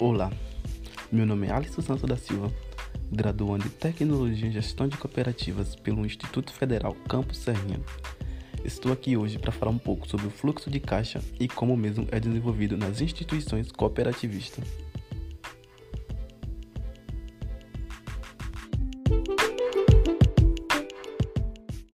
Olá, meu nome é Alisson Santos da Silva, graduando em Tecnologia e Gestão de Cooperativas pelo Instituto Federal Campus Serrinha. Estou aqui hoje para falar um pouco sobre o fluxo de caixa e como o mesmo é desenvolvido nas instituições cooperativistas.